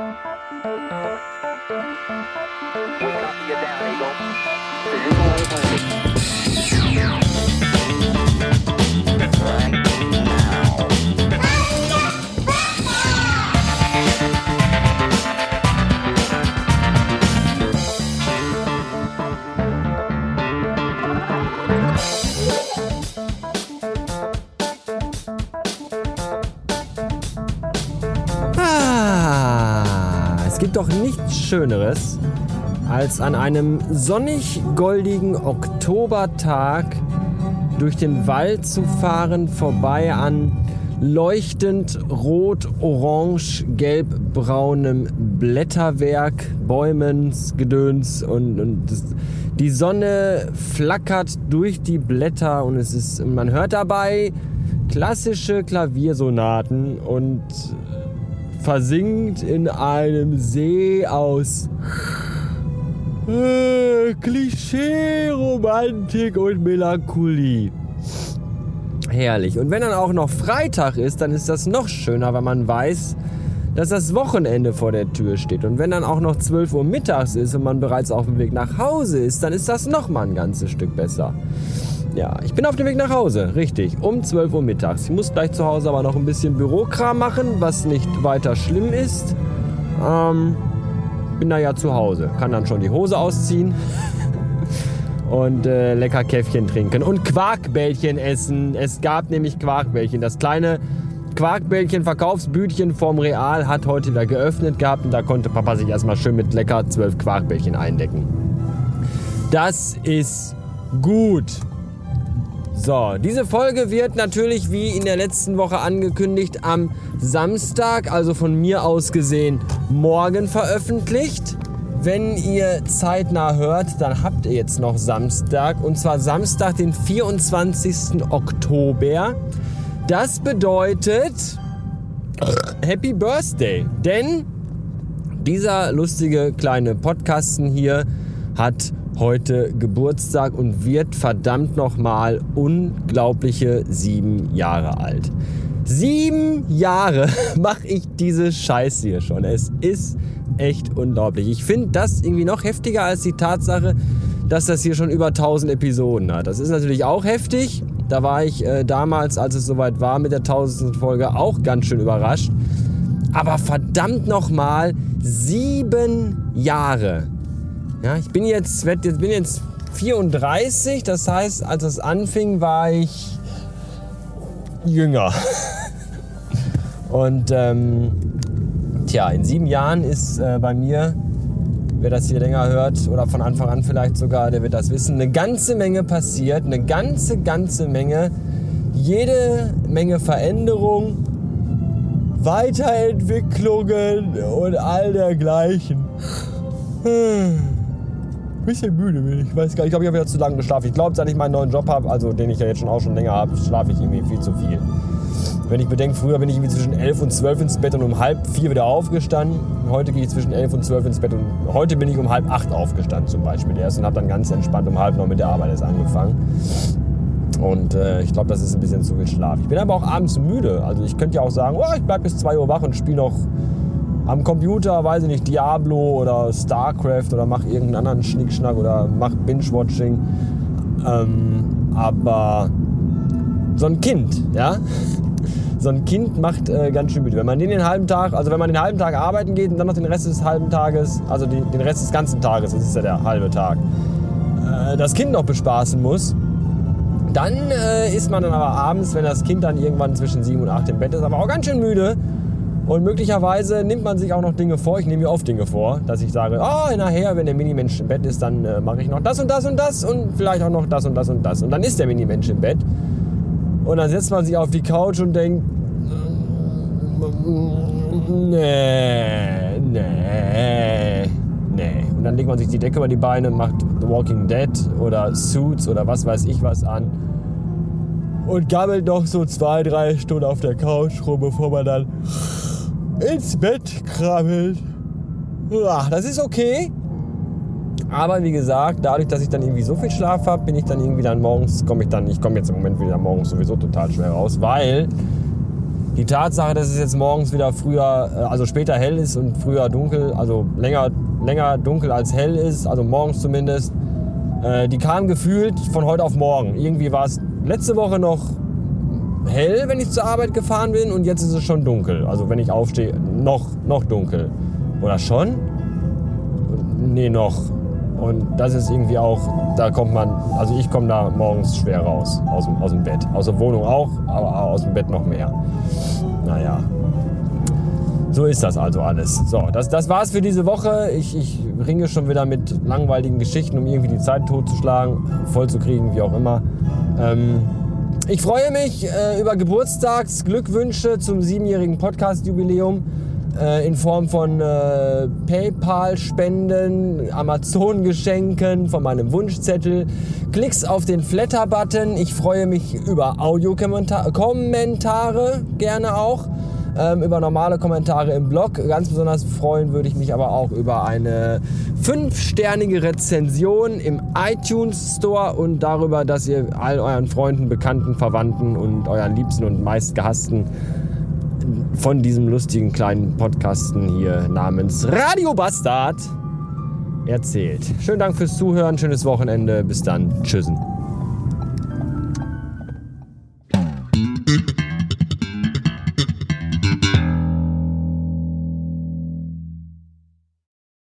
Ah, es gibt doch nichts Schöneres, als an einem sonnig-goldigen Oktobertag durch den Wald zu fahren, vorbei an leuchtend rot, orange, gelb, braunem Blätterwerk, Bäumen, Gedöns und, und das, die Sonne flackert durch die Blätter und es ist, man hört dabei klassische Klaviersonaten und versinkt in einem See aus äh, Klischee, Romantik und Melancholie. Herrlich. Und wenn dann auch noch Freitag ist, dann ist das noch schöner, weil man weiß, dass das Wochenende vor der Tür steht. Und wenn dann auch noch 12 Uhr mittags ist und man bereits auf dem Weg nach Hause ist, dann ist das noch mal ein ganzes Stück besser. Ja, ich bin auf dem Weg nach Hause, richtig, um 12 Uhr mittags. Ich muss gleich zu Hause aber noch ein bisschen Bürokram machen, was nicht weiter schlimm ist. Ähm, bin da ja zu Hause, kann dann schon die Hose ausziehen und äh, lecker Käffchen trinken und Quarkbällchen essen. Es gab nämlich Quarkbällchen. Das kleine Quarkbällchen Verkaufsbütchen vom Real hat heute wieder geöffnet gehabt und da konnte Papa sich erstmal schön mit lecker zwölf Quarkbällchen eindecken. Das ist gut. So, diese Folge wird natürlich wie in der letzten Woche angekündigt am Samstag, also von mir aus gesehen, morgen veröffentlicht. Wenn ihr zeitnah hört, dann habt ihr jetzt noch Samstag und zwar Samstag, den 24. Oktober. Das bedeutet Happy Birthday, denn dieser lustige kleine Podcasten hier hat heute Geburtstag und wird verdammt nochmal unglaubliche sieben Jahre alt. Sieben Jahre mache ich diese Scheiße hier schon. Es ist echt unglaublich. Ich finde das irgendwie noch heftiger als die Tatsache, dass das hier schon über 1000 Episoden hat. Das ist natürlich auch heftig. Da war ich äh, damals, als es soweit war mit der 1000. Folge, auch ganz schön überrascht. Aber verdammt nochmal, sieben Jahre. Ja, ich bin jetzt, werd, bin jetzt 34, das heißt, als es anfing, war ich jünger. Und ähm, tja, in sieben Jahren ist äh, bei mir, wer das hier länger hört oder von Anfang an vielleicht sogar, der wird das wissen, eine ganze Menge passiert, eine ganze, ganze Menge, jede Menge Veränderung, Weiterentwicklungen und all dergleichen. Bisschen müde bin. Ich weiß gar nicht, ich glaube, ich habe ja zu lange geschlafen. Ich glaube, seit ich meinen neuen Job habe, also den ich ja jetzt schon auch schon länger habe, schlafe ich irgendwie viel zu viel. Wenn ich bedenke, früher bin ich irgendwie zwischen 11 und 12 ins Bett und um halb vier wieder aufgestanden. Heute gehe ich zwischen 11 und 12 ins Bett und heute bin ich um halb acht aufgestanden zum Beispiel erst und habe dann ganz entspannt um halb noch mit der Arbeit erst angefangen. Und äh, ich glaube, das ist ein bisschen zu viel Schlaf. Ich bin aber auch abends müde. Also ich könnte ja auch sagen, oh, ich bleibe bis 2 Uhr wach und spiele noch am Computer, weiß ich nicht, Diablo oder StarCraft oder mach irgendeinen anderen Schnickschnack oder mach Binge-Watching. Ähm, aber so ein Kind, ja, so ein Kind macht äh, ganz schön müde. Wenn man den, den halben Tag, also wenn man den halben Tag arbeiten geht und dann noch den Rest des halben Tages, also die, den Rest des ganzen Tages, das ist ja der halbe Tag, äh, das Kind noch bespaßen muss, dann äh, ist man dann aber abends, wenn das Kind dann irgendwann zwischen sieben und acht im Bett ist, aber auch ganz schön müde und möglicherweise nimmt man sich auch noch Dinge vor. Ich nehme mir oft Dinge vor, dass ich sage, oh, nachher, wenn der Minimensch im Bett ist, dann äh, mache ich noch das und das und das und vielleicht auch noch das und das und das. Und dann ist der Minimensch im Bett. Und dann setzt man sich auf die Couch und denkt, nee, nee, nee. Und dann legt man sich die Decke über die Beine, macht The Walking Dead oder Suits oder was weiß ich was an. Und gammelt noch so zwei, drei Stunden auf der Couch rum, bevor man dann ins Bett krabbelt. Ja, das ist okay. Aber wie gesagt, dadurch, dass ich dann irgendwie so viel Schlaf habe, bin ich dann irgendwie dann morgens, komme ich dann, ich komme jetzt im Moment wieder morgens sowieso total schwer raus, weil Die Tatsache, dass es jetzt morgens wieder früher, äh, also später hell ist und früher dunkel, also länger, länger dunkel als hell ist, also morgens zumindest, äh, die kam gefühlt von heute auf morgen. Irgendwie war es letzte Woche noch hell, wenn ich zur Arbeit gefahren bin und jetzt ist es schon dunkel. Also wenn ich aufstehe, noch, noch dunkel. Oder schon? Nee, noch. Und das ist irgendwie auch, da kommt man, also ich komme da morgens schwer raus, aus dem, aus dem Bett. Aus der Wohnung auch, aber aus dem Bett noch mehr. Naja. So ist das also alles. So, das, das war's für diese Woche. Ich, ich ringe schon wieder mit langweiligen Geschichten, um irgendwie die Zeit totzuschlagen, vollzukriegen, wie auch immer. Ähm, ich freue mich äh, über Geburtstagsglückwünsche zum siebenjährigen Podcast-Jubiläum äh, in Form von äh, PayPal-Spenden, Amazon-Geschenken, von meinem Wunschzettel, Klicks auf den Flatter-Button. Ich freue mich über Audiokommentare, gerne auch. Ähm, über normale Kommentare im Blog. Ganz besonders freuen würde ich mich aber auch über eine fünfsternige Rezension im iTunes Store und darüber, dass ihr all euren Freunden, Bekannten, Verwandten und euren Liebsten und meistgehassten von diesem lustigen kleinen Podcasten hier namens Radio Bastard erzählt. Schönen Dank fürs Zuhören, schönes Wochenende, bis dann, tschüssen.